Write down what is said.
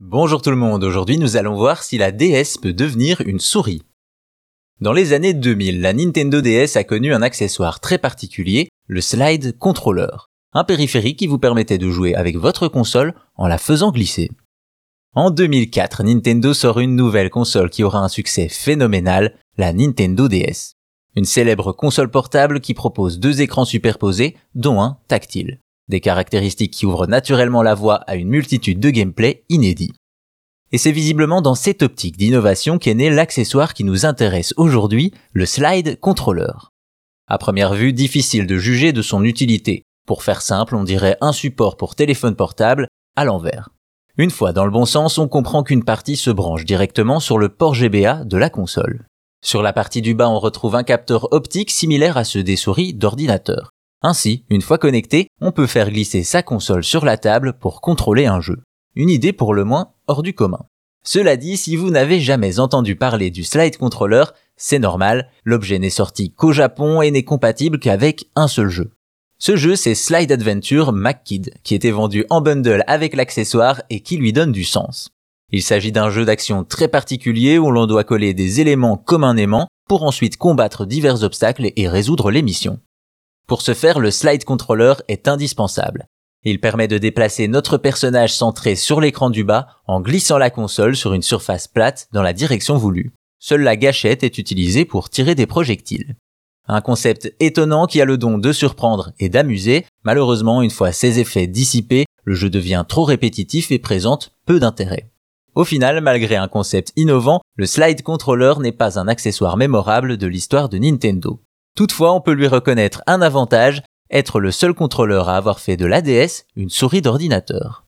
Bonjour tout le monde, aujourd'hui nous allons voir si la DS peut devenir une souris. Dans les années 2000, la Nintendo DS a connu un accessoire très particulier, le Slide Controller, un périphérique qui vous permettait de jouer avec votre console en la faisant glisser. En 2004, Nintendo sort une nouvelle console qui aura un succès phénoménal, la Nintendo DS. Une célèbre console portable qui propose deux écrans superposés, dont un tactile. Des caractéristiques qui ouvrent naturellement la voie à une multitude de gameplay inédits. Et c'est visiblement dans cette optique d'innovation qu'est né l'accessoire qui nous intéresse aujourd'hui, le Slide Controller. À première vue, difficile de juger de son utilité. Pour faire simple, on dirait un support pour téléphone portable à l'envers. Une fois dans le bon sens, on comprend qu'une partie se branche directement sur le port GBA de la console. Sur la partie du bas, on retrouve un capteur optique similaire à ceux des souris d'ordinateur. Ainsi, une fois connecté, on peut faire glisser sa console sur la table pour contrôler un jeu. Une idée pour le moins hors du commun. Cela dit, si vous n'avez jamais entendu parler du slide controller, c'est normal, l'objet n'est sorti qu'au Japon et n'est compatible qu'avec un seul jeu. Ce jeu, c'est Slide Adventure McKid, qui était vendu en bundle avec l'accessoire et qui lui donne du sens. Il s'agit d'un jeu d'action très particulier où l'on doit coller des éléments comme un aimant pour ensuite combattre divers obstacles et résoudre les missions. Pour ce faire, le slide controller est indispensable. Il permet de déplacer notre personnage centré sur l'écran du bas en glissant la console sur une surface plate dans la direction voulue. Seule la gâchette est utilisée pour tirer des projectiles. Un concept étonnant qui a le don de surprendre et d'amuser. Malheureusement, une fois ces effets dissipés, le jeu devient trop répétitif et présente peu d'intérêt. Au final, malgré un concept innovant, le slide controller n'est pas un accessoire mémorable de l'histoire de Nintendo. Toutefois, on peut lui reconnaître un avantage, être le seul contrôleur à avoir fait de l'ADS une souris d'ordinateur.